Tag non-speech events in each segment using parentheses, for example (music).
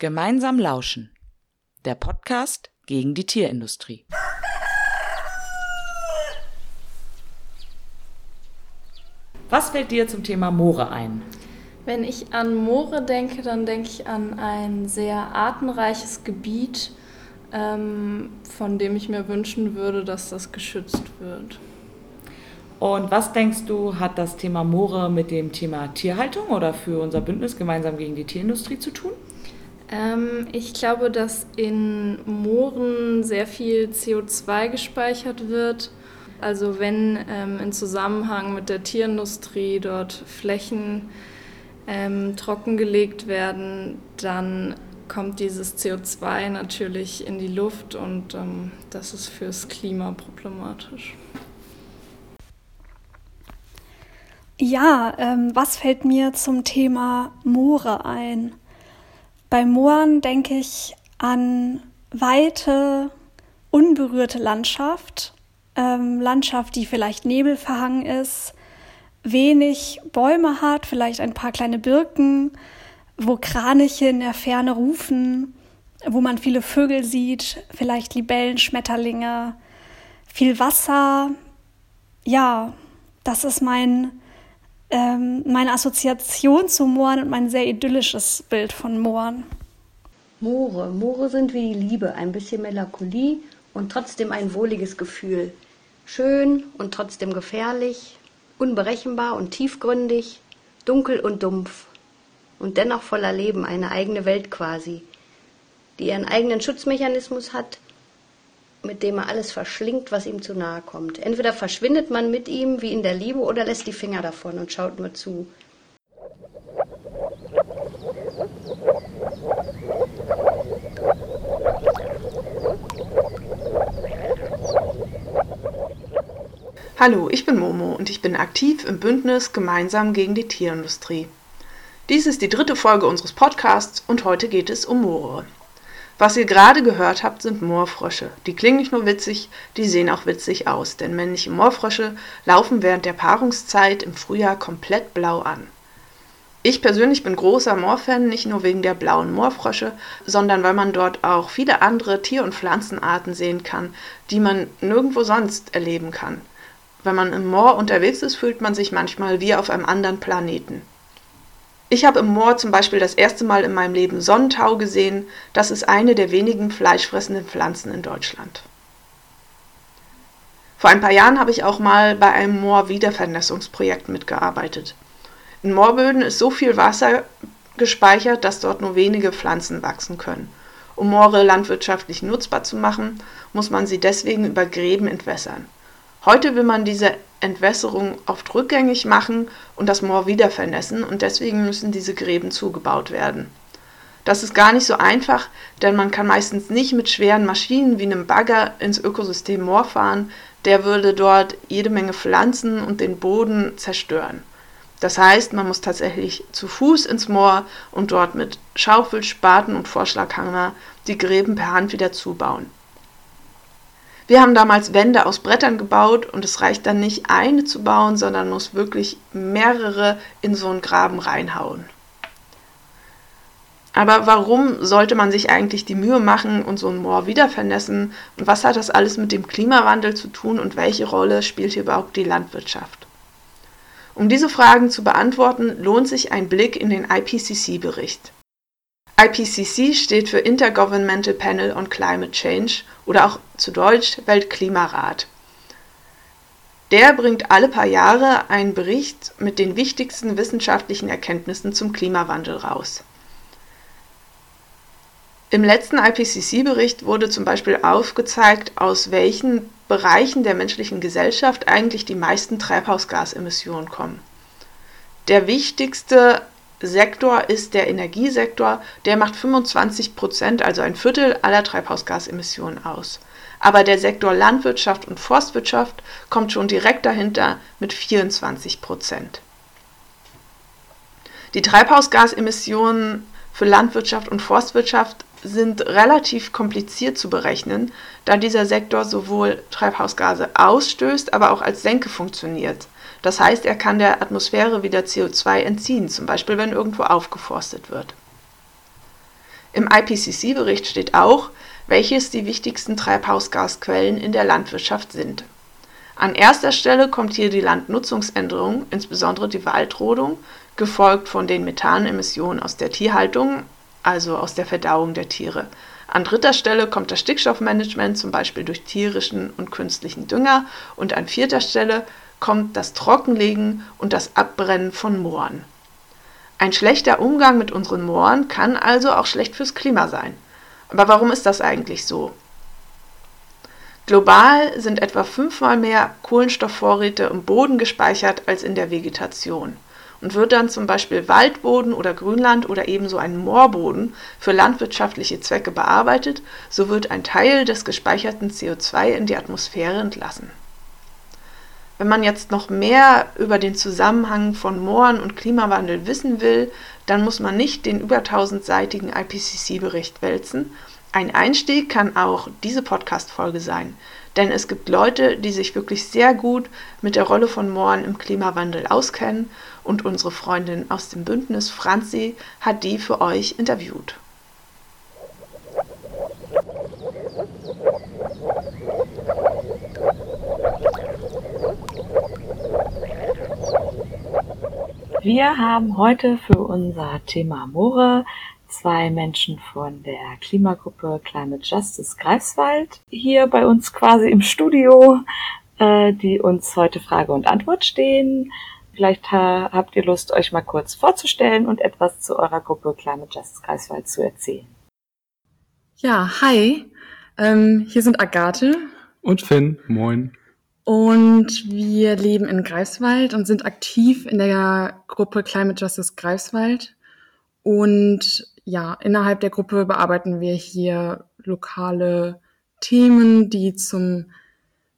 Gemeinsam lauschen. Der Podcast gegen die Tierindustrie. Was fällt dir zum Thema Moore ein? Wenn ich an Moore denke, dann denke ich an ein sehr artenreiches Gebiet, ähm, von dem ich mir wünschen würde, dass das geschützt wird. Und was denkst du, hat das Thema Moore mit dem Thema Tierhaltung oder für unser Bündnis gemeinsam gegen die Tierindustrie zu tun? Ähm, ich glaube, dass in Mooren sehr viel CO2 gespeichert wird. Also wenn ähm, in Zusammenhang mit der Tierindustrie dort Flächen ähm, trockengelegt werden, dann kommt dieses CO2 natürlich in die Luft und ähm, das ist fürs Klima problematisch. Ja, ähm, was fällt mir zum Thema Moore ein? Bei Mooren denke ich an weite, unberührte Landschaft, ähm, Landschaft, die vielleicht nebelverhangen ist, wenig Bäume hat, vielleicht ein paar kleine Birken, wo Kraniche in der Ferne rufen, wo man viele Vögel sieht, vielleicht Libellen, Schmetterlinge, viel Wasser. Ja, das ist mein ähm, meine Assoziation zu Mooren und mein sehr idyllisches Bild von Mooren. Moore. Moore sind wie die Liebe, ein bisschen Melancholie und trotzdem ein wohliges Gefühl. Schön und trotzdem gefährlich, unberechenbar und tiefgründig, dunkel und dumpf und dennoch voller Leben, eine eigene Welt quasi, die ihren eigenen Schutzmechanismus hat mit dem er alles verschlingt, was ihm zu nahe kommt. Entweder verschwindet man mit ihm wie in der Liebe oder lässt die Finger davon und schaut nur zu. Hallo, ich bin Momo und ich bin aktiv im Bündnis Gemeinsam gegen die Tierindustrie. Dies ist die dritte Folge unseres Podcasts und heute geht es um Moore. Was ihr gerade gehört habt, sind Moorfrösche. Die klingen nicht nur witzig, die sehen auch witzig aus, denn männliche Moorfrösche laufen während der Paarungszeit im Frühjahr komplett blau an. Ich persönlich bin großer Moorfan, nicht nur wegen der blauen Moorfrösche, sondern weil man dort auch viele andere Tier- und Pflanzenarten sehen kann, die man nirgendwo sonst erleben kann. Wenn man im Moor unterwegs ist, fühlt man sich manchmal wie auf einem anderen Planeten. Ich habe im Moor zum Beispiel das erste Mal in meinem Leben Sonnentau gesehen. Das ist eine der wenigen fleischfressenden Pflanzen in Deutschland. Vor ein paar Jahren habe ich auch mal bei einem Moor-Wiedervernässungsprojekt mitgearbeitet. In Moorböden ist so viel Wasser gespeichert, dass dort nur wenige Pflanzen wachsen können. Um Moore landwirtschaftlich nutzbar zu machen, muss man sie deswegen über Gräben entwässern. Heute will man diese Entwässerung oft rückgängig machen und das Moor wieder vernässen und deswegen müssen diese Gräben zugebaut werden. Das ist gar nicht so einfach, denn man kann meistens nicht mit schweren Maschinen wie einem Bagger ins Ökosystem Moor fahren, der würde dort jede Menge Pflanzen und den Boden zerstören. Das heißt, man muss tatsächlich zu Fuß ins Moor und dort mit Schaufel, Spaten und Vorschlaghammer die Gräben per Hand wieder zubauen. Wir haben damals Wände aus Brettern gebaut und es reicht dann nicht eine zu bauen, sondern muss wirklich mehrere in so einen Graben reinhauen. Aber warum sollte man sich eigentlich die Mühe machen und so ein Moor wieder vernässen? Und was hat das alles mit dem Klimawandel zu tun und welche Rolle spielt hier überhaupt die Landwirtschaft? Um diese Fragen zu beantworten, lohnt sich ein Blick in den IPCC-Bericht. IPCC steht für Intergovernmental Panel on Climate Change oder auch zu Deutsch Weltklimarat. Der bringt alle paar Jahre einen Bericht mit den wichtigsten wissenschaftlichen Erkenntnissen zum Klimawandel raus. Im letzten IPCC-Bericht wurde zum Beispiel aufgezeigt, aus welchen Bereichen der menschlichen Gesellschaft eigentlich die meisten Treibhausgasemissionen kommen. Der wichtigste Sektor ist der Energiesektor. Der macht 25 Prozent, also ein Viertel aller Treibhausgasemissionen aus. Aber der Sektor Landwirtschaft und Forstwirtschaft kommt schon direkt dahinter mit 24 Prozent. Die Treibhausgasemissionen für Landwirtschaft und Forstwirtschaft sind relativ kompliziert zu berechnen, da dieser Sektor sowohl Treibhausgase ausstößt, aber auch als Senke funktioniert. Das heißt, er kann der Atmosphäre wieder CO2 entziehen, zum Beispiel wenn irgendwo aufgeforstet wird. Im IPCC-Bericht steht auch, welches die wichtigsten Treibhausgasquellen in der Landwirtschaft sind. An erster Stelle kommt hier die Landnutzungsänderung, insbesondere die Waldrodung, gefolgt von den Methanemissionen aus der Tierhaltung, also aus der Verdauung der Tiere. An dritter Stelle kommt das Stickstoffmanagement, zum Beispiel durch tierischen und künstlichen Dünger. Und an vierter Stelle kommt das Trockenlegen und das Abbrennen von Mooren. Ein schlechter Umgang mit unseren Mooren kann also auch schlecht fürs Klima sein. Aber warum ist das eigentlich so? Global sind etwa fünfmal mehr Kohlenstoffvorräte im Boden gespeichert als in der Vegetation. Und wird dann zum Beispiel Waldboden oder Grünland oder ebenso ein Moorboden für landwirtschaftliche Zwecke bearbeitet, so wird ein Teil des gespeicherten CO2 in die Atmosphäre entlassen. Wenn man jetzt noch mehr über den Zusammenhang von Mooren und Klimawandel wissen will, dann muss man nicht den über tausendseitigen IPCC-Bericht wälzen. Ein Einstieg kann auch diese Podcast-Folge sein, denn es gibt Leute, die sich wirklich sehr gut mit der Rolle von Mooren im Klimawandel auskennen und unsere Freundin aus dem Bündnis Franzi hat die für euch interviewt. Wir haben heute für unser Thema Moore zwei Menschen von der Klimagruppe Climate Justice Greifswald hier bei uns quasi im Studio, äh, die uns heute Frage und Antwort stehen. Vielleicht habt ihr Lust, euch mal kurz vorzustellen und etwas zu eurer Gruppe Climate Justice Greifswald zu erzählen. Ja, hi. Ähm, hier sind Agathe. Und Finn. Moin. Und wir leben in Greifswald und sind aktiv in der Gruppe Climate Justice Greifswald. Und ja, innerhalb der Gruppe bearbeiten wir hier lokale Themen, die zum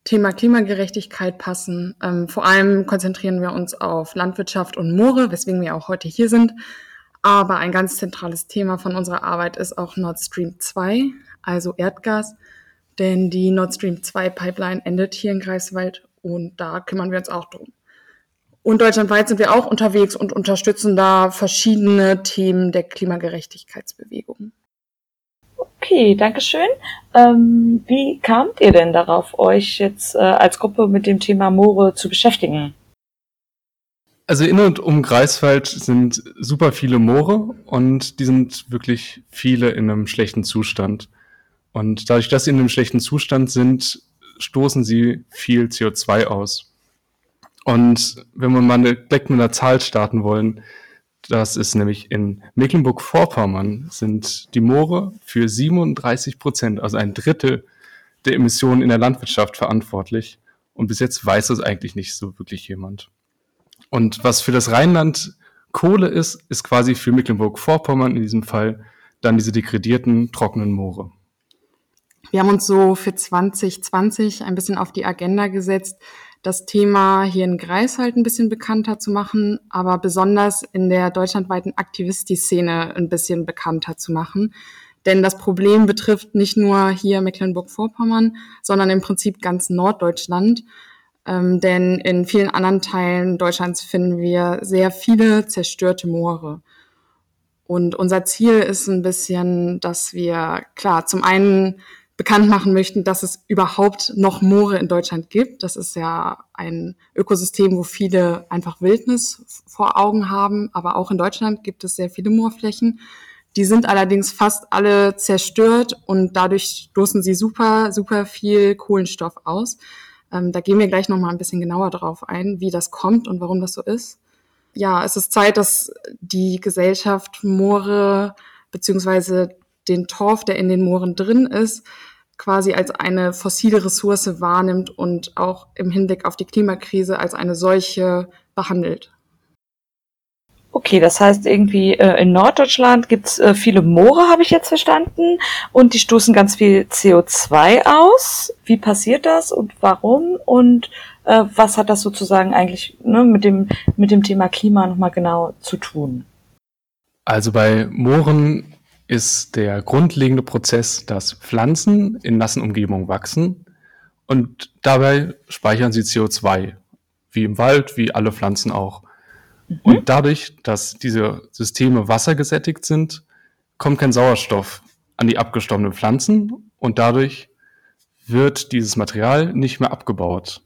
Thema Klimagerechtigkeit passen. Ähm, vor allem konzentrieren wir uns auf Landwirtschaft und Moore, weswegen wir auch heute hier sind. Aber ein ganz zentrales Thema von unserer Arbeit ist auch Nord Stream 2, also Erdgas denn die Nord Stream 2 Pipeline endet hier in Greifswald und da kümmern wir uns auch drum. Und deutschlandweit sind wir auch unterwegs und unterstützen da verschiedene Themen der Klimagerechtigkeitsbewegung. Okay, danke schön. Ähm, wie kamt ihr denn darauf, euch jetzt äh, als Gruppe mit dem Thema Moore zu beschäftigen? Also in und um Greifswald sind super viele Moore und die sind wirklich viele in einem schlechten Zustand. Und dadurch, dass sie in einem schlechten Zustand sind, stoßen sie viel CO2 aus. Und wenn wir mal direkt mit einer Zahl starten wollen, das ist nämlich in Mecklenburg-Vorpommern sind die Moore für 37 Prozent, also ein Drittel der Emissionen in der Landwirtschaft verantwortlich. Und bis jetzt weiß das eigentlich nicht so wirklich jemand. Und was für das Rheinland Kohle ist, ist quasi für Mecklenburg-Vorpommern in diesem Fall dann diese degradierten, trockenen Moore. Wir haben uns so für 2020 ein bisschen auf die Agenda gesetzt, das Thema hier in Greifswald ein bisschen bekannter zu machen, aber besonders in der deutschlandweiten Aktivisti-Szene ein bisschen bekannter zu machen. Denn das Problem betrifft nicht nur hier Mecklenburg-Vorpommern, sondern im Prinzip ganz Norddeutschland. Ähm, denn in vielen anderen Teilen Deutschlands finden wir sehr viele zerstörte Moore. Und unser Ziel ist ein bisschen, dass wir, klar, zum einen bekannt machen möchten, dass es überhaupt noch Moore in Deutschland gibt. Das ist ja ein Ökosystem, wo viele einfach Wildnis vor Augen haben. Aber auch in Deutschland gibt es sehr viele Moorflächen. Die sind allerdings fast alle zerstört und dadurch stoßen sie super, super viel Kohlenstoff aus. Ähm, da gehen wir gleich noch mal ein bisschen genauer drauf ein, wie das kommt und warum das so ist. Ja, es ist Zeit, dass die Gesellschaft Moore beziehungsweise den Torf, der in den Mooren drin ist, quasi als eine fossile Ressource wahrnimmt und auch im Hinblick auf die Klimakrise als eine solche behandelt. Okay, das heißt irgendwie äh, in Norddeutschland gibt's äh, viele Moore, habe ich jetzt verstanden, und die stoßen ganz viel CO2 aus. Wie passiert das und warum? Und äh, was hat das sozusagen eigentlich ne, mit, dem, mit dem Thema Klima nochmal genau zu tun? Also bei Mooren ist der grundlegende Prozess, dass Pflanzen in nassen Umgebungen wachsen und dabei speichern sie CO2, wie im Wald, wie alle Pflanzen auch. Mhm. Und dadurch, dass diese Systeme wassergesättigt sind, kommt kein Sauerstoff an die abgestorbenen Pflanzen und dadurch wird dieses Material nicht mehr abgebaut.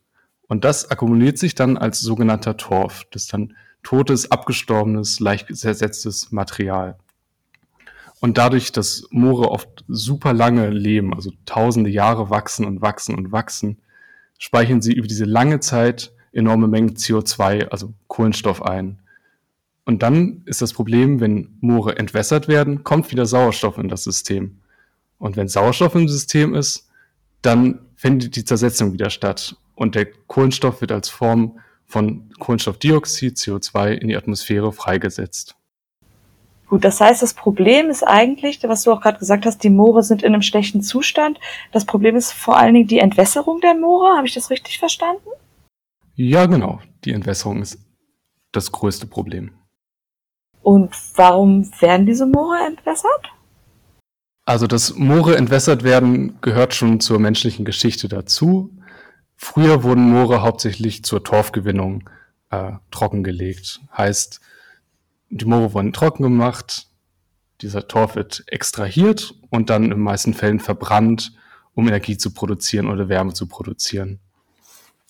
Und das akkumuliert sich dann als sogenannter Torf. Das ist dann totes, abgestorbenes, leicht zersetztes Material. Und dadurch, dass Moore oft super lange leben, also tausende Jahre wachsen und wachsen und wachsen, speichern sie über diese lange Zeit enorme Mengen CO2, also Kohlenstoff ein. Und dann ist das Problem, wenn Moore entwässert werden, kommt wieder Sauerstoff in das System. Und wenn Sauerstoff im System ist, dann findet die Zersetzung wieder statt. Und der Kohlenstoff wird als Form von Kohlenstoffdioxid, CO2 in die Atmosphäre freigesetzt. Gut, das heißt, das Problem ist eigentlich, was du auch gerade gesagt hast, die Moore sind in einem schlechten Zustand. Das Problem ist vor allen Dingen die Entwässerung der Moore. Habe ich das richtig verstanden? Ja, genau. Die Entwässerung ist das größte Problem. Und warum werden diese Moore entwässert? Also, dass Moore entwässert werden, gehört schon zur menschlichen Geschichte dazu. Früher wurden Moore hauptsächlich zur Torfgewinnung äh, trockengelegt. Heißt, die Moore wurden trocken gemacht, dieser Torf wird extrahiert und dann in meisten Fällen verbrannt, um Energie zu produzieren oder Wärme zu produzieren.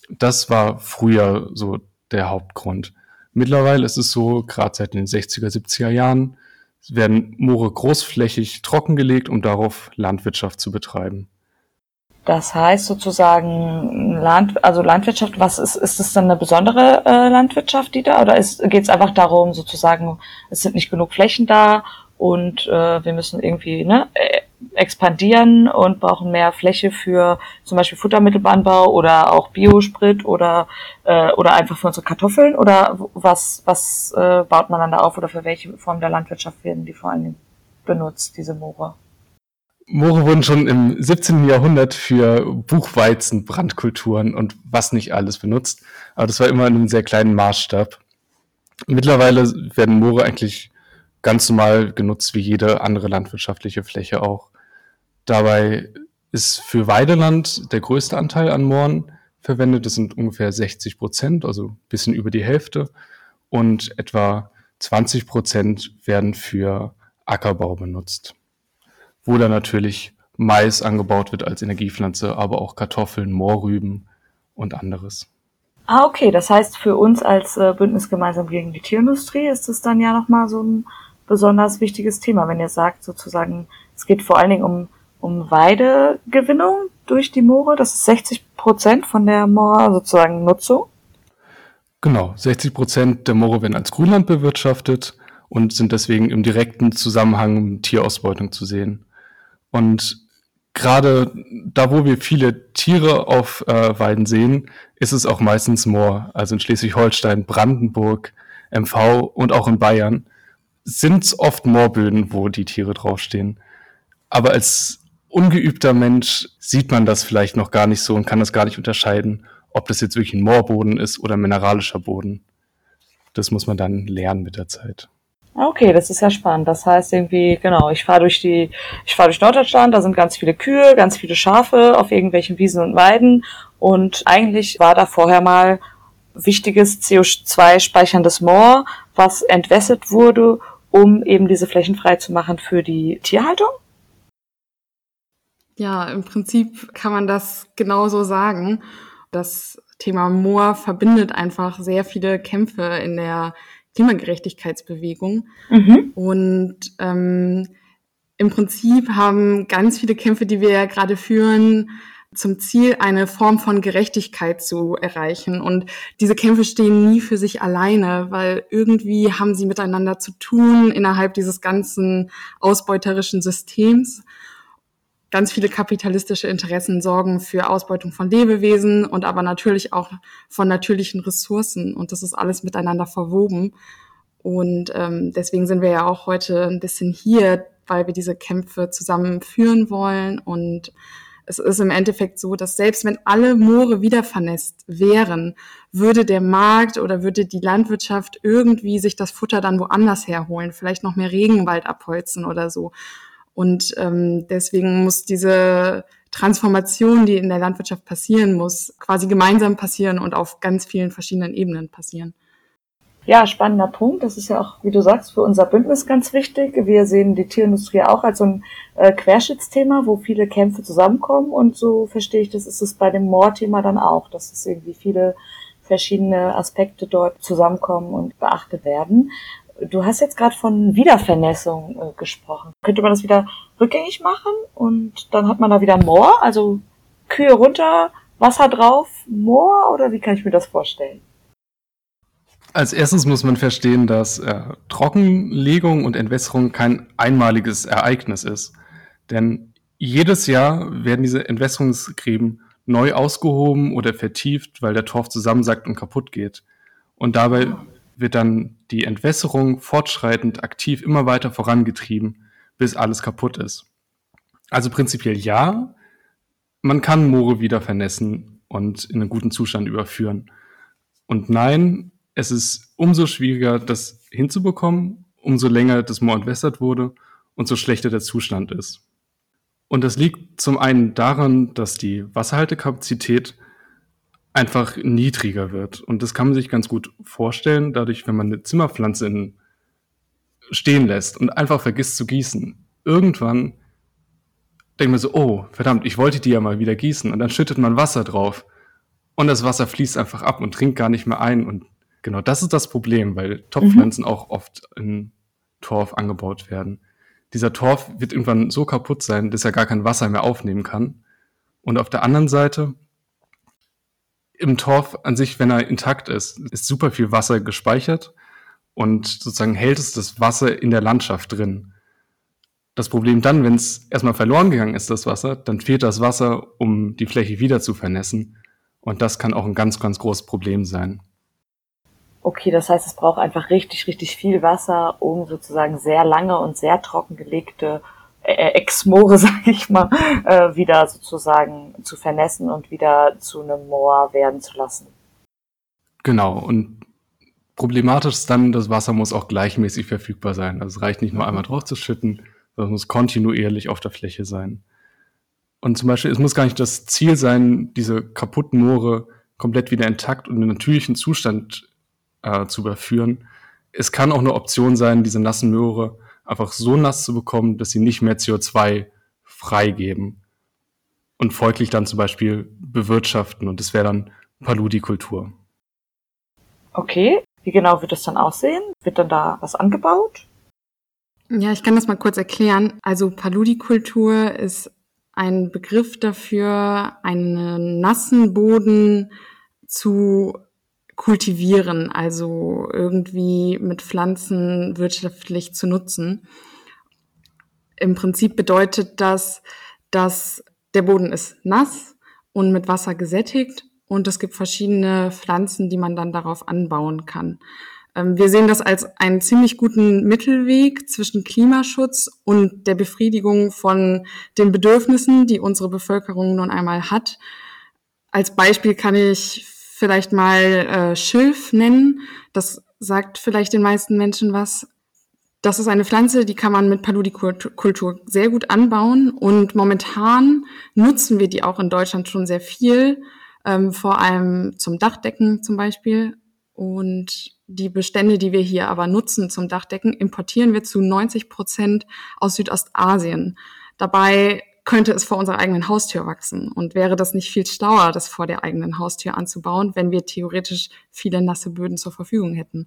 Das war früher so der Hauptgrund. Mittlerweile ist es so, gerade seit den 60er, 70er Jahren, werden Moore großflächig trockengelegt, um darauf Landwirtschaft zu betreiben. Das heißt sozusagen Land, also Landwirtschaft, was ist, ist das dann eine besondere äh, Landwirtschaft, die da, oder geht es einfach darum, sozusagen, es sind nicht genug Flächen da und äh, wir müssen irgendwie ne, äh, expandieren und brauchen mehr Fläche für zum Beispiel Futtermittelanbau oder auch Biosprit oder äh, oder einfach für unsere Kartoffeln oder was was äh, baut man dann da auf oder für welche Form der Landwirtschaft werden die vor allem benutzt diese Moore? Moore wurden schon im 17. Jahrhundert für Buchweizen, Brandkulturen und was nicht alles benutzt, aber das war immer in einem sehr kleinen Maßstab. Mittlerweile werden Moore eigentlich ganz normal genutzt wie jede andere landwirtschaftliche Fläche auch. Dabei ist für Weideland der größte Anteil an Mooren verwendet. Das sind ungefähr 60 Prozent, also ein bisschen über die Hälfte. Und etwa 20 Prozent werden für Ackerbau benutzt wo dann natürlich Mais angebaut wird als Energiepflanze, aber auch Kartoffeln, Moorrüben und anderes. Ah, okay. Das heißt, für uns als äh, Bündnis gemeinsam gegen die Tierindustrie ist es dann ja nochmal so ein besonders wichtiges Thema, wenn ihr sagt, sozusagen, es geht vor allen Dingen um, um Weidegewinnung durch die Moore. Das ist 60 Prozent von der Moor sozusagen Nutzung. Genau, 60 Prozent der Moore werden als Grünland bewirtschaftet und sind deswegen im direkten Zusammenhang mit Tierausbeutung zu sehen. Und gerade da, wo wir viele Tiere auf äh, Weiden sehen, ist es auch meistens Moor. Also in Schleswig-Holstein, Brandenburg, MV und auch in Bayern sind es oft Moorböden, wo die Tiere draufstehen. Aber als ungeübter Mensch sieht man das vielleicht noch gar nicht so und kann das gar nicht unterscheiden, ob das jetzt wirklich ein Moorboden ist oder mineralischer Boden. Das muss man dann lernen mit der Zeit. Okay, das ist ja spannend. Das heißt irgendwie, genau, ich fahre durch die, ich fahre durch Norddeutschland, da sind ganz viele Kühe, ganz viele Schafe auf irgendwelchen Wiesen und Weiden. Und eigentlich war da vorher mal wichtiges CO2-speicherndes Moor, was entwässert wurde, um eben diese Flächen frei zu machen für die Tierhaltung? Ja, im Prinzip kann man das genauso sagen. Das Thema Moor verbindet einfach sehr viele Kämpfe in der Klimagerechtigkeitsbewegung. Mhm. Und ähm, im Prinzip haben ganz viele Kämpfe, die wir ja gerade führen, zum Ziel, eine Form von Gerechtigkeit zu erreichen. Und diese Kämpfe stehen nie für sich alleine, weil irgendwie haben sie miteinander zu tun innerhalb dieses ganzen ausbeuterischen Systems ganz viele kapitalistische Interessen sorgen für Ausbeutung von Lebewesen und aber natürlich auch von natürlichen Ressourcen. Und das ist alles miteinander verwoben. Und ähm, deswegen sind wir ja auch heute ein bisschen hier, weil wir diese Kämpfe zusammen führen wollen. Und es ist im Endeffekt so, dass selbst wenn alle Moore wieder vernässt wären, würde der Markt oder würde die Landwirtschaft irgendwie sich das Futter dann woanders herholen, vielleicht noch mehr Regenwald abholzen oder so. Und ähm, deswegen muss diese Transformation, die in der Landwirtschaft passieren muss, quasi gemeinsam passieren und auf ganz vielen verschiedenen Ebenen passieren. Ja, spannender Punkt. Das ist ja auch, wie du sagst, für unser Bündnis ganz wichtig. Wir sehen die Tierindustrie auch als so ein äh, Querschnittsthema, wo viele Kämpfe zusammenkommen. Und so verstehe ich, das ist es bei dem Moorthema dann auch, dass es irgendwie viele verschiedene Aspekte dort zusammenkommen und beachtet werden. Du hast jetzt gerade von Wiedervernässung äh, gesprochen. Könnte man das wieder rückgängig machen und dann hat man da wieder Moor, also Kühe runter, Wasser drauf, Moor oder wie kann ich mir das vorstellen? Als erstes muss man verstehen, dass äh, Trockenlegung und Entwässerung kein einmaliges Ereignis ist. Denn jedes Jahr werden diese Entwässerungsgräben neu ausgehoben oder vertieft, weil der Torf zusammensackt und kaputt geht. Und dabei wird dann die Entwässerung fortschreitend aktiv immer weiter vorangetrieben, bis alles kaputt ist. Also prinzipiell ja, man kann Moore wieder vernässen und in einen guten Zustand überführen. Und nein, es ist umso schwieriger, das hinzubekommen, umso länger das Moor entwässert wurde und so schlechter der Zustand ist. Und das liegt zum einen daran, dass die Wasserhaltekapazität einfach niedriger wird. Und das kann man sich ganz gut vorstellen, dadurch, wenn man eine Zimmerpflanze in, stehen lässt und einfach vergisst zu gießen. Irgendwann denkt man so, oh, verdammt, ich wollte die ja mal wieder gießen. Und dann schüttet man Wasser drauf. Und das Wasser fließt einfach ab und trinkt gar nicht mehr ein. Und Genau, das ist das Problem, weil Topfpflanzen mhm. auch oft in Torf angebaut werden. Dieser Torf wird irgendwann so kaputt sein, dass er gar kein Wasser mehr aufnehmen kann. Und auf der anderen Seite, im Torf an sich, wenn er intakt ist, ist super viel Wasser gespeichert und sozusagen hält es das Wasser in der Landschaft drin. Das Problem dann, wenn es erstmal verloren gegangen ist, das Wasser, dann fehlt das Wasser, um die Fläche wieder zu vernässen. Und das kann auch ein ganz, ganz großes Problem sein. Okay, das heißt, es braucht einfach richtig, richtig viel Wasser, um sozusagen sehr lange und sehr trockengelegte äh, Exmoore, (laughs) sage ich mal, äh, wieder sozusagen zu vernässen und wieder zu einem Moor werden zu lassen. Genau, und problematisch ist dann, das Wasser muss auch gleichmäßig verfügbar sein. Also es reicht nicht nur einmal drauf zu schütten, sondern es muss kontinuierlich auf der Fläche sein. Und zum Beispiel, es muss gar nicht das Ziel sein, diese kaputten Moore komplett wieder intakt und in natürlichen Zustand äh, zu überführen. Es kann auch eine Option sein, diese nassen Möhre einfach so nass zu bekommen, dass sie nicht mehr CO2 freigeben und folglich dann zum Beispiel bewirtschaften und das wäre dann Paludikultur. Okay, wie genau wird das dann aussehen? Wird dann da was angebaut? Ja, ich kann das mal kurz erklären. Also Paludikultur ist ein Begriff dafür, einen nassen Boden zu kultivieren, also irgendwie mit Pflanzen wirtschaftlich zu nutzen. Im Prinzip bedeutet das, dass der Boden ist nass und mit Wasser gesättigt und es gibt verschiedene Pflanzen, die man dann darauf anbauen kann. Ähm, wir sehen das als einen ziemlich guten Mittelweg zwischen Klimaschutz und der Befriedigung von den Bedürfnissen, die unsere Bevölkerung nun einmal hat. Als Beispiel kann ich vielleicht mal äh, Schilf nennen. Das sagt vielleicht den meisten Menschen was. Das ist eine Pflanze, die kann man mit Paludikultur sehr gut anbauen und momentan nutzen wir die auch in Deutschland schon sehr viel, ähm, vor allem zum Dachdecken zum Beispiel. Und die Bestände, die wir hier aber nutzen zum Dachdecken, importieren wir zu 90 Prozent aus Südostasien. Dabei könnte es vor unserer eigenen Haustür wachsen. Und wäre das nicht viel schlauer, das vor der eigenen Haustür anzubauen, wenn wir theoretisch viele nasse Böden zur Verfügung hätten?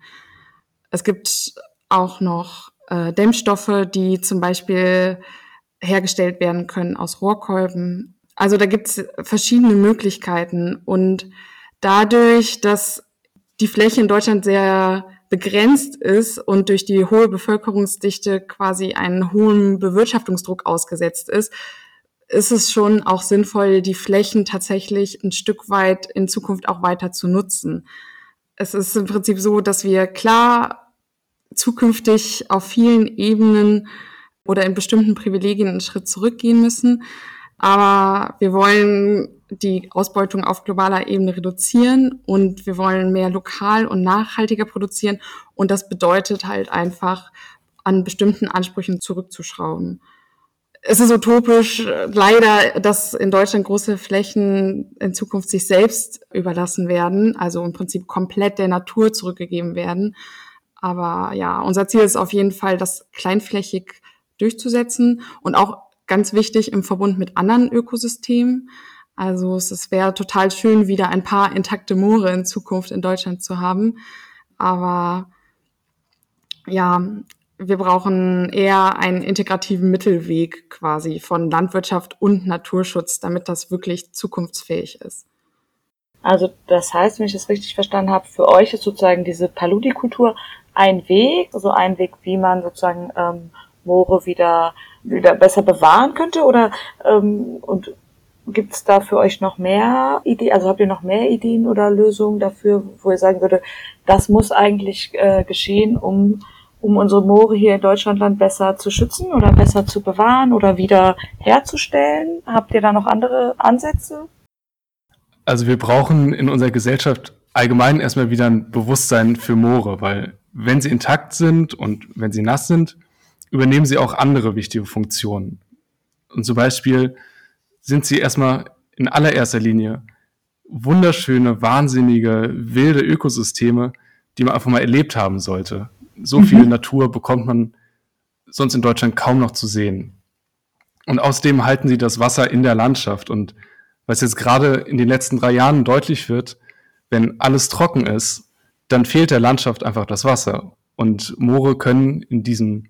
Es gibt auch noch äh, Dämmstoffe, die zum Beispiel hergestellt werden können aus Rohrkolben. Also da gibt es verschiedene Möglichkeiten. Und dadurch, dass die Fläche in Deutschland sehr begrenzt ist und durch die hohe Bevölkerungsdichte quasi einen hohen Bewirtschaftungsdruck ausgesetzt ist, ist es schon auch sinnvoll, die Flächen tatsächlich ein Stück weit in Zukunft auch weiter zu nutzen. Es ist im Prinzip so, dass wir klar zukünftig auf vielen Ebenen oder in bestimmten Privilegien einen Schritt zurückgehen müssen. Aber wir wollen die Ausbeutung auf globaler Ebene reduzieren und wir wollen mehr lokal und nachhaltiger produzieren. Und das bedeutet halt einfach, an bestimmten Ansprüchen zurückzuschrauben es ist utopisch, leider, dass in Deutschland große Flächen in Zukunft sich selbst überlassen werden, also im Prinzip komplett der Natur zurückgegeben werden. Aber ja, unser Ziel ist auf jeden Fall, das kleinflächig durchzusetzen und auch ganz wichtig im Verbund mit anderen Ökosystemen. Also es wäre total schön, wieder ein paar intakte Moore in Zukunft in Deutschland zu haben. Aber ja, wir brauchen eher einen integrativen Mittelweg quasi von Landwirtschaft und Naturschutz, damit das wirklich zukunftsfähig ist. Also das heißt, wenn ich das richtig verstanden habe, für euch ist sozusagen diese Paludikultur ein Weg, so also ein Weg, wie man sozusagen ähm, Moore wieder wieder besser bewahren könnte oder ähm, und gibt es da für euch noch mehr Ideen? Also habt ihr noch mehr Ideen oder Lösungen dafür, wo ihr sagen würde, das muss eigentlich äh, geschehen, um um unsere Moore hier in Deutschlandland besser zu schützen oder besser zu bewahren oder wieder herzustellen? Habt ihr da noch andere Ansätze? Also wir brauchen in unserer Gesellschaft allgemein erstmal wieder ein Bewusstsein für Moore, weil wenn sie intakt sind und wenn sie nass sind, übernehmen sie auch andere wichtige Funktionen. Und zum Beispiel sind sie erstmal in allererster Linie wunderschöne, wahnsinnige, wilde Ökosysteme, die man einfach mal erlebt haben sollte so viel mhm. Natur bekommt man sonst in Deutschland kaum noch zu sehen. Und außerdem halten sie das Wasser in der Landschaft. Und was jetzt gerade in den letzten drei Jahren deutlich wird, wenn alles trocken ist, dann fehlt der Landschaft einfach das Wasser. Und Moore können in diesem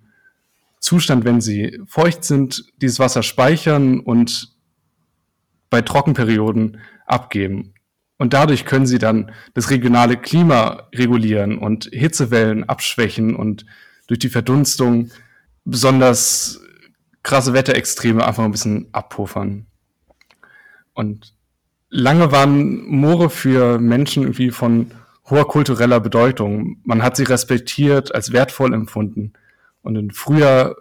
Zustand, wenn sie feucht sind, dieses Wasser speichern und bei Trockenperioden abgeben. Und dadurch können sie dann das regionale Klima regulieren und Hitzewellen abschwächen und durch die Verdunstung besonders krasse Wetterextreme einfach ein bisschen abpuffern. Und lange waren Moore für Menschen irgendwie von hoher kultureller Bedeutung. Man hat sie respektiert, als wertvoll empfunden. Und im Frühjahr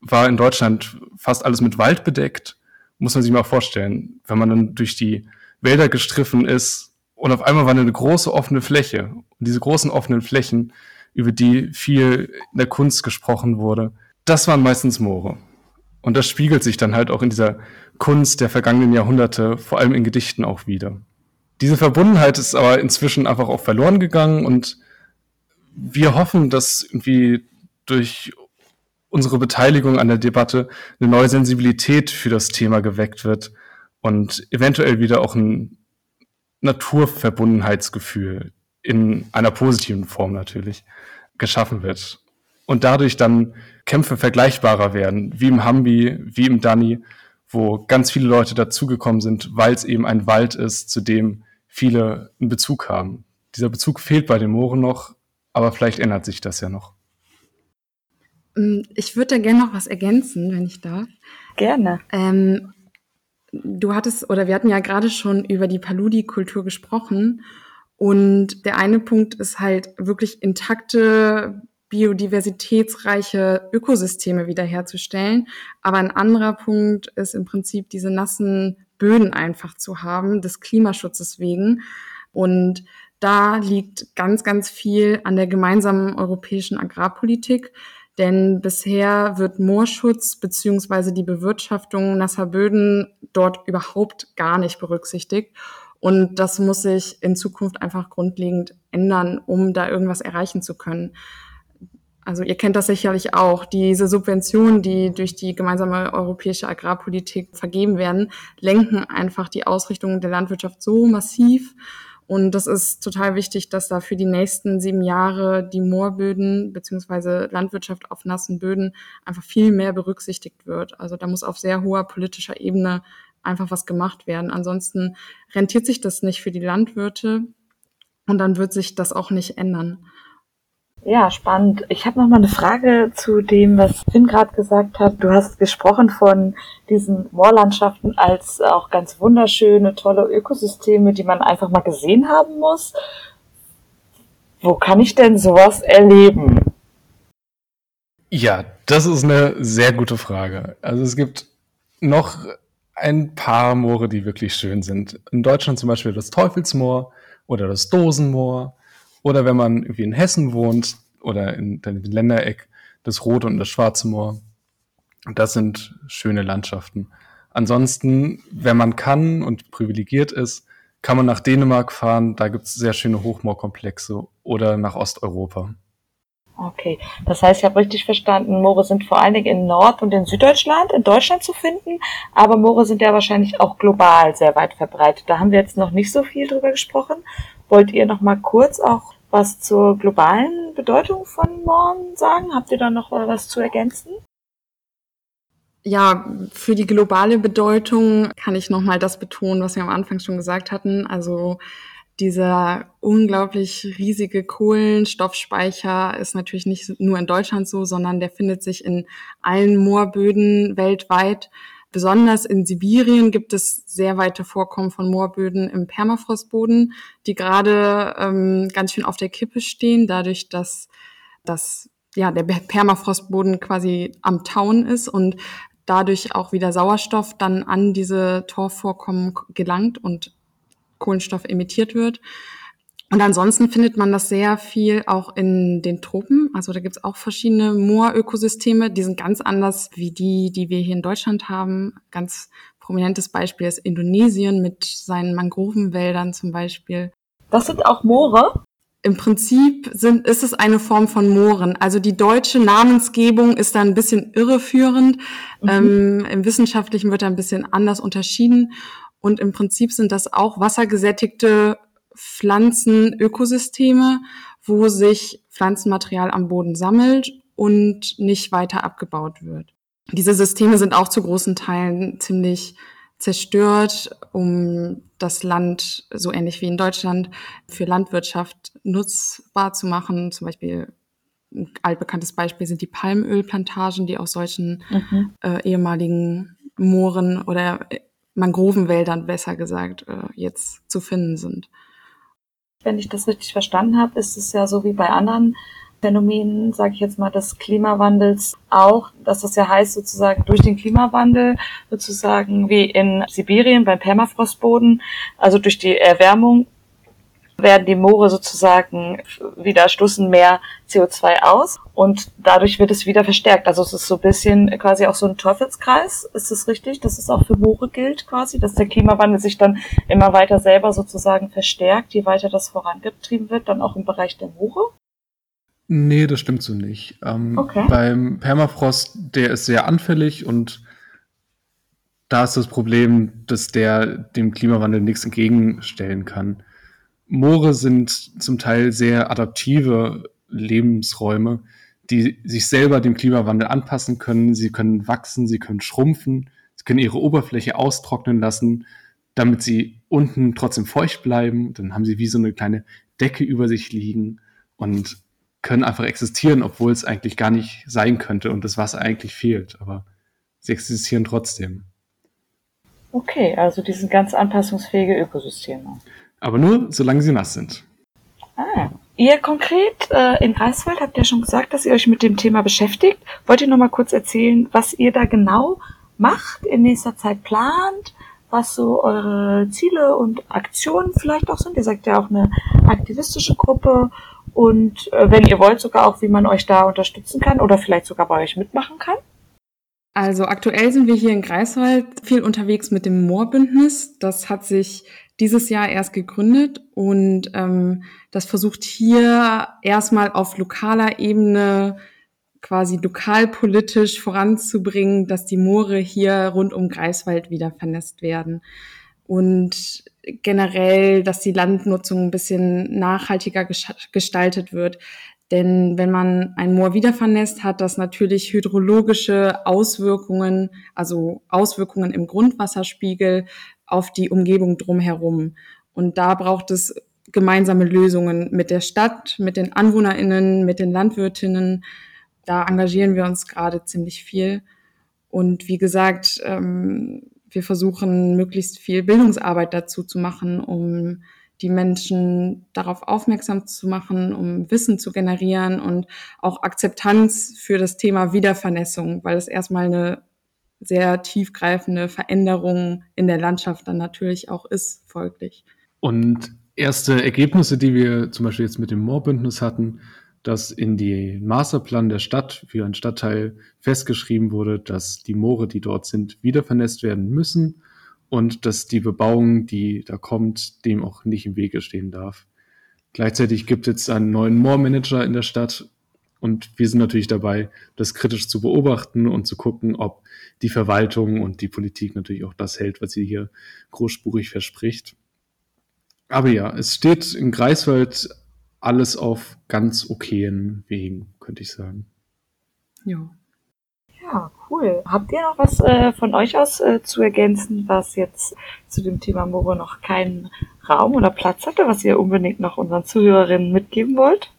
war in Deutschland fast alles mit Wald bedeckt. Muss man sich mal vorstellen. Wenn man dann durch die Wälder gestriffen ist und auf einmal war eine große offene Fläche. Und diese großen offenen Flächen, über die viel in der Kunst gesprochen wurde, das waren meistens Moore. Und das spiegelt sich dann halt auch in dieser Kunst der vergangenen Jahrhunderte, vor allem in Gedichten auch wieder. Diese Verbundenheit ist aber inzwischen einfach auch verloren gegangen und wir hoffen, dass irgendwie durch unsere Beteiligung an der Debatte eine neue Sensibilität für das Thema geweckt wird und eventuell wieder auch ein Naturverbundenheitsgefühl in einer positiven Form natürlich geschaffen wird. Und dadurch dann Kämpfe vergleichbarer werden, wie im Hambi, wie im Dani, wo ganz viele Leute dazugekommen sind, weil es eben ein Wald ist, zu dem viele einen Bezug haben. Dieser Bezug fehlt bei den Mooren noch, aber vielleicht ändert sich das ja noch. Ich würde da gerne noch was ergänzen, wenn ich darf. Gerne. Ähm, du hattest oder wir hatten ja gerade schon über die Paludi-Kultur gesprochen. Und der eine Punkt ist halt wirklich intakte, biodiversitätsreiche Ökosysteme wiederherzustellen. Aber ein anderer Punkt ist im Prinzip diese nassen Böden einfach zu haben, des Klimaschutzes wegen. Und da liegt ganz, ganz viel an der gemeinsamen europäischen Agrarpolitik. Denn bisher wird Moorschutz beziehungsweise die Bewirtschaftung nasser Böden dort überhaupt gar nicht berücksichtigt. Und das muss sich in Zukunft einfach grundlegend ändern, um da irgendwas erreichen zu können. Also ihr kennt das sicherlich auch. Diese Subventionen, die durch die gemeinsame europäische Agrarpolitik vergeben werden, lenken einfach die Ausrichtung der Landwirtschaft so massiv, und das ist total wichtig, dass da für die nächsten sieben Jahre die Moorböden beziehungsweise Landwirtschaft auf nassen Böden einfach viel mehr berücksichtigt wird. Also da muss auf sehr hoher politischer Ebene einfach was gemacht werden. Ansonsten rentiert sich das nicht für die Landwirte und dann wird sich das auch nicht ändern. Ja, spannend. Ich habe noch mal eine Frage zu dem, was Finn gerade gesagt hat. Du hast gesprochen von diesen Moorlandschaften als auch ganz wunderschöne, tolle Ökosysteme, die man einfach mal gesehen haben muss. Wo kann ich denn sowas erleben? Ja, das ist eine sehr gute Frage. Also es gibt noch ein paar Moore, die wirklich schön sind. In Deutschland zum Beispiel das Teufelsmoor oder das Dosenmoor oder wenn man irgendwie in Hessen wohnt oder in dem Ländereck, das Rote und das Schwarze Moor. Das sind schöne Landschaften. Ansonsten, wenn man kann und privilegiert ist, kann man nach Dänemark fahren. Da gibt es sehr schöne Hochmoorkomplexe oder nach Osteuropa. Okay, das heißt, ich habe richtig verstanden, Moore sind vor allen Dingen in Nord- und in Süddeutschland, in Deutschland zu finden, aber Moore sind ja wahrscheinlich auch global sehr weit verbreitet. Da haben wir jetzt noch nicht so viel drüber gesprochen. Wollt ihr noch mal kurz auch was zur globalen Bedeutung von Mooren sagen? Habt ihr da noch was zu ergänzen? Ja, für die globale Bedeutung kann ich noch mal das betonen, was wir am Anfang schon gesagt hatten. Also dieser unglaublich riesige Kohlenstoffspeicher ist natürlich nicht nur in Deutschland so, sondern der findet sich in allen Moorböden weltweit. Besonders in Sibirien gibt es sehr weite Vorkommen von Moorböden im Permafrostboden, die gerade ähm, ganz schön auf der Kippe stehen, dadurch, dass dass ja, der Permafrostboden quasi am Tauen ist und dadurch auch wieder Sauerstoff dann an diese Torfvorkommen gelangt und Kohlenstoff emittiert wird. Und ansonsten findet man das sehr viel auch in den Tropen. Also da gibt es auch verschiedene Moorökosysteme, die sind ganz anders wie die, die wir hier in Deutschland haben. Ganz prominentes Beispiel ist Indonesien mit seinen Mangrovenwäldern zum Beispiel. Das sind auch Moore? Im Prinzip sind, ist es eine Form von Mooren. Also die deutsche Namensgebung ist da ein bisschen irreführend. Mhm. Ähm, Im Wissenschaftlichen wird da ein bisschen anders unterschieden. Und im Prinzip sind das auch wassergesättigte Pflanzenökosysteme, wo sich Pflanzenmaterial am Boden sammelt und nicht weiter abgebaut wird. Diese Systeme sind auch zu großen Teilen ziemlich zerstört, um das Land, so ähnlich wie in Deutschland, für Landwirtschaft nutzbar zu machen. Zum Beispiel ein altbekanntes Beispiel sind die Palmölplantagen, die aus solchen mhm. äh, ehemaligen Mooren oder Mangrovenwäldern besser gesagt äh, jetzt zu finden sind. Wenn ich das richtig verstanden habe, ist es ja so wie bei anderen Phänomenen, sage ich jetzt mal, des Klimawandels auch, dass das ja heißt, sozusagen durch den Klimawandel, sozusagen wie in Sibirien beim Permafrostboden, also durch die Erwärmung werden die Moore sozusagen wieder stoßen mehr CO2 aus und dadurch wird es wieder verstärkt. Also es ist so ein bisschen quasi auch so ein Teufelskreis. Ist es richtig, dass es auch für Moore gilt quasi, dass der Klimawandel sich dann immer weiter selber sozusagen verstärkt, je weiter das vorangetrieben wird, dann auch im Bereich der Moore? Nee, das stimmt so nicht. Ähm, okay. Beim Permafrost, der ist sehr anfällig und da ist das Problem, dass der dem Klimawandel nichts entgegenstellen kann. Moore sind zum Teil sehr adaptive Lebensräume, die sich selber dem Klimawandel anpassen können. Sie können wachsen, sie können schrumpfen, sie können ihre Oberfläche austrocknen lassen, damit sie unten trotzdem feucht bleiben. Dann haben sie wie so eine kleine Decke über sich liegen und können einfach existieren, obwohl es eigentlich gar nicht sein könnte und das Wasser eigentlich fehlt. Aber sie existieren trotzdem. Okay, also die sind ganz anpassungsfähige Ökosysteme. Aber nur, solange sie nass sind. Ah. Ihr konkret äh, in Greifswald habt ja schon gesagt, dass ihr euch mit dem Thema beschäftigt. Wollt ihr noch mal kurz erzählen, was ihr da genau macht, in nächster Zeit plant, was so eure Ziele und Aktionen vielleicht auch sind? Ihr seid ja auch eine aktivistische Gruppe und äh, wenn ihr wollt, sogar auch, wie man euch da unterstützen kann oder vielleicht sogar bei euch mitmachen kann. Also aktuell sind wir hier in Greifswald viel unterwegs mit dem Moorbündnis. Das hat sich dieses Jahr erst gegründet und ähm, das versucht hier erstmal auf lokaler Ebene quasi lokalpolitisch voranzubringen, dass die Moore hier rund um Greifswald wieder vernässt werden. Und generell, dass die Landnutzung ein bisschen nachhaltiger gestaltet wird. Denn wenn man ein Moor wieder vernässt, hat das natürlich hydrologische Auswirkungen, also Auswirkungen im Grundwasserspiegel, auf die Umgebung drumherum. Und da braucht es gemeinsame Lösungen mit der Stadt, mit den AnwohnerInnen, mit den Landwirtinnen. Da engagieren wir uns gerade ziemlich viel. Und wie gesagt, ähm, wir versuchen möglichst viel Bildungsarbeit dazu zu machen, um die Menschen darauf aufmerksam zu machen, um Wissen zu generieren und auch Akzeptanz für das Thema Wiedervernässung, weil es erstmal eine sehr tiefgreifende Veränderung in der Landschaft dann natürlich auch ist, folglich. Und erste Ergebnisse, die wir zum Beispiel jetzt mit dem Moorbündnis hatten, dass in den Masterplan der Stadt für einen Stadtteil festgeschrieben wurde, dass die Moore, die dort sind, wieder vernässt werden müssen und dass die Bebauung, die da kommt, dem auch nicht im Wege stehen darf. Gleichzeitig gibt es einen neuen Moormanager in der Stadt und wir sind natürlich dabei, das kritisch zu beobachten und zu gucken, ob die Verwaltung und die Politik natürlich auch das hält, was sie hier großspurig verspricht. Aber ja, es steht in Greifswald alles auf ganz okayen Wegen, könnte ich sagen. Ja. Ja, cool. Habt ihr noch was äh, von euch aus äh, zu ergänzen, was jetzt zu dem Thema Moore noch keinen Raum oder Platz hatte, was ihr unbedingt noch unseren Zuhörerinnen mitgeben wollt?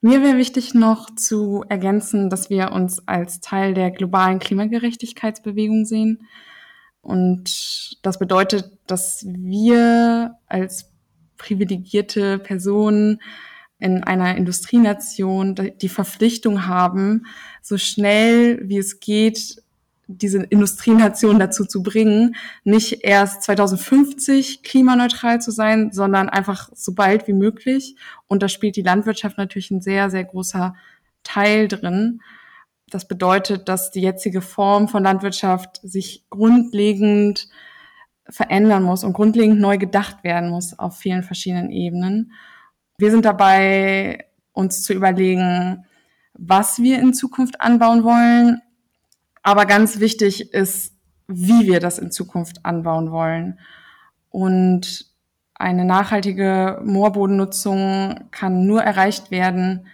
Mir wäre wichtig noch zu ergänzen, dass wir uns als Teil der globalen Klimagerechtigkeitsbewegung sehen. Und das bedeutet, dass wir als privilegierte Personen in einer Industrienation die Verpflichtung haben, so schnell wie es geht, diese Industrienation dazu zu bringen, nicht erst 2050 klimaneutral zu sein, sondern einfach so bald wie möglich. Und da spielt die Landwirtschaft natürlich ein sehr, sehr großer Teil drin. Das bedeutet, dass die jetzige Form von Landwirtschaft sich grundlegend verändern muss und grundlegend neu gedacht werden muss auf vielen verschiedenen Ebenen. Wir sind dabei, uns zu überlegen, was wir in Zukunft anbauen wollen. Aber ganz wichtig ist, wie wir das in Zukunft anbauen wollen. Und eine nachhaltige Moorbodennutzung kann nur erreicht werden,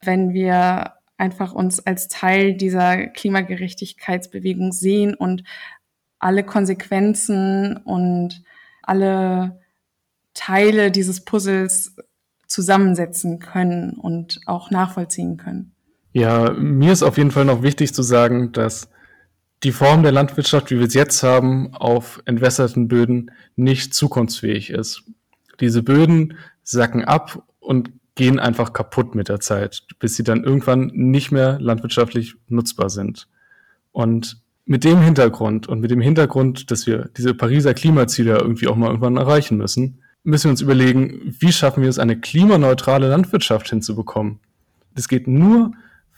wenn wir einfach uns als Teil dieser Klimagerechtigkeitsbewegung sehen und alle Konsequenzen und alle Teile dieses Puzzles zusammensetzen können und auch nachvollziehen können. Ja, mir ist auf jeden Fall noch wichtig zu sagen, dass die Form der Landwirtschaft, wie wir es jetzt haben, auf entwässerten Böden nicht zukunftsfähig ist. Diese Böden sacken ab und gehen einfach kaputt mit der Zeit, bis sie dann irgendwann nicht mehr landwirtschaftlich nutzbar sind. Und mit dem Hintergrund und mit dem Hintergrund, dass wir diese Pariser Klimaziele irgendwie auch mal irgendwann erreichen müssen, müssen wir uns überlegen, wie schaffen wir es, eine klimaneutrale Landwirtschaft hinzubekommen. Das geht nur,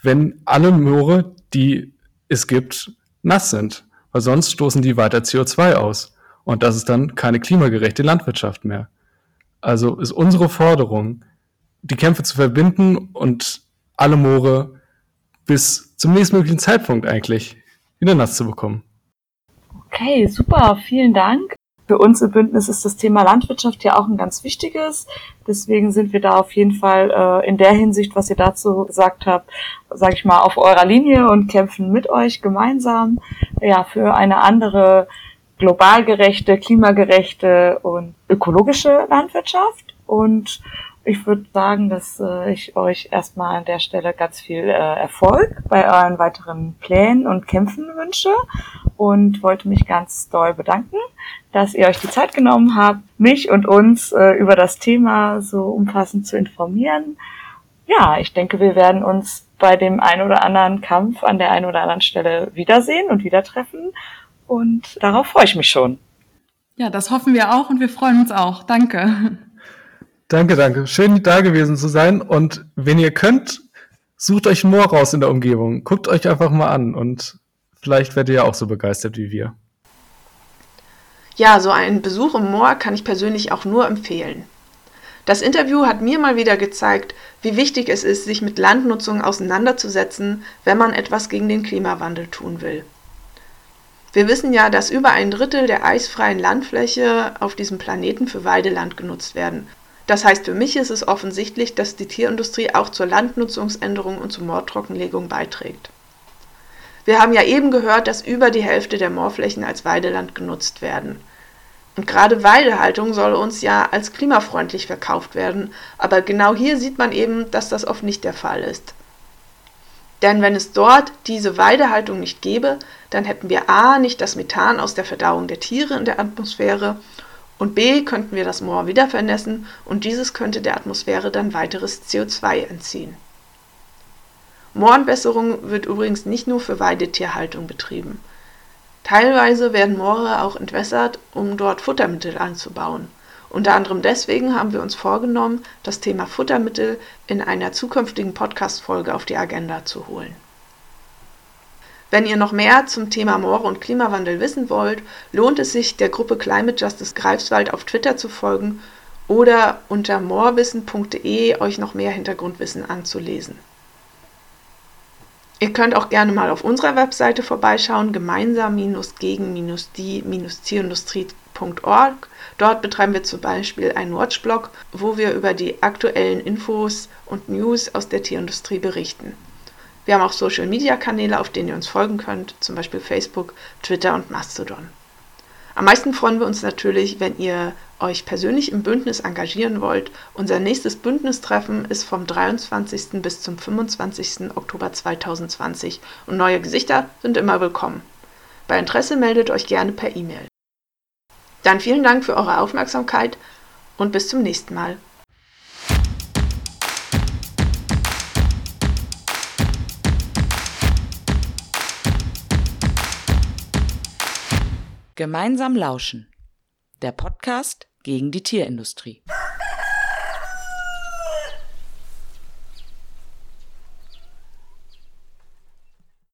wenn alle Moore, die es gibt, nass sind, weil sonst stoßen die weiter CO2 aus. Und das ist dann keine klimagerechte Landwirtschaft mehr. Also ist unsere Forderung, die Kämpfe zu verbinden und alle Moore bis zum nächstmöglichen Zeitpunkt eigentlich wieder nass zu bekommen. Okay, super, vielen Dank. Für uns im Bündnis ist das Thema Landwirtschaft ja auch ein ganz wichtiges. Deswegen sind wir da auf jeden Fall äh, in der Hinsicht, was ihr dazu gesagt habt, sage ich mal, auf eurer Linie und kämpfen mit euch gemeinsam ja für eine andere global gerechte, klimagerechte und ökologische Landwirtschaft. Und ich würde sagen, dass äh, ich euch erstmal an der Stelle ganz viel äh, Erfolg bei euren weiteren Plänen und Kämpfen wünsche und wollte mich ganz doll bedanken, dass ihr euch die Zeit genommen habt, mich und uns äh, über das Thema so umfassend zu informieren. Ja, ich denke, wir werden uns bei dem ein oder anderen Kampf an der einen oder anderen Stelle wiedersehen und wieder treffen und darauf freue ich mich schon. Ja, das hoffen wir auch und wir freuen uns auch. Danke. Danke, danke. Schön da gewesen zu sein. Und wenn ihr könnt, sucht euch ein Moor raus in der Umgebung. Guckt euch einfach mal an und vielleicht werdet ihr auch so begeistert wie wir. Ja, so einen Besuch im Moor kann ich persönlich auch nur empfehlen. Das Interview hat mir mal wieder gezeigt, wie wichtig es ist, sich mit Landnutzung auseinanderzusetzen, wenn man etwas gegen den Klimawandel tun will. Wir wissen ja, dass über ein Drittel der eisfreien Landfläche auf diesem Planeten für Weideland genutzt werden das heißt, für mich ist es offensichtlich, dass die Tierindustrie auch zur Landnutzungsänderung und zur Moortrockenlegung beiträgt. Wir haben ja eben gehört, dass über die Hälfte der Moorflächen als Weideland genutzt werden. Und gerade Weidehaltung soll uns ja als klimafreundlich verkauft werden, aber genau hier sieht man eben, dass das oft nicht der Fall ist. Denn wenn es dort diese Weidehaltung nicht gäbe, dann hätten wir a. nicht das Methan aus der Verdauung der Tiere in der Atmosphäre und b könnten wir das Moor wieder vernässen und dieses könnte der Atmosphäre dann weiteres CO2 entziehen. Moorenbesserung wird übrigens nicht nur für Weidetierhaltung betrieben. Teilweise werden Moore auch entwässert, um dort Futtermittel anzubauen. Unter anderem deswegen haben wir uns vorgenommen, das Thema Futtermittel in einer zukünftigen Podcast-Folge auf die Agenda zu holen. Wenn ihr noch mehr zum Thema Moore und Klimawandel wissen wollt, lohnt es sich, der Gruppe Climate Justice Greifswald auf Twitter zu folgen oder unter moorwissen.de euch noch mehr Hintergrundwissen anzulesen. Ihr könnt auch gerne mal auf unserer Webseite vorbeischauen, gemeinsam-gegen-tierindustrie.org. Dort betreiben wir zum Beispiel einen Watchblog, wo wir über die aktuellen Infos und News aus der Tierindustrie berichten. Wir haben auch Social-Media-Kanäle, auf denen ihr uns folgen könnt, zum Beispiel Facebook, Twitter und Mastodon. Am meisten freuen wir uns natürlich, wenn ihr euch persönlich im Bündnis engagieren wollt. Unser nächstes Bündnistreffen ist vom 23. bis zum 25. Oktober 2020 und neue Gesichter sind immer willkommen. Bei Interesse meldet euch gerne per E-Mail. Dann vielen Dank für eure Aufmerksamkeit und bis zum nächsten Mal. Gemeinsam lauschen. Der Podcast gegen die Tierindustrie.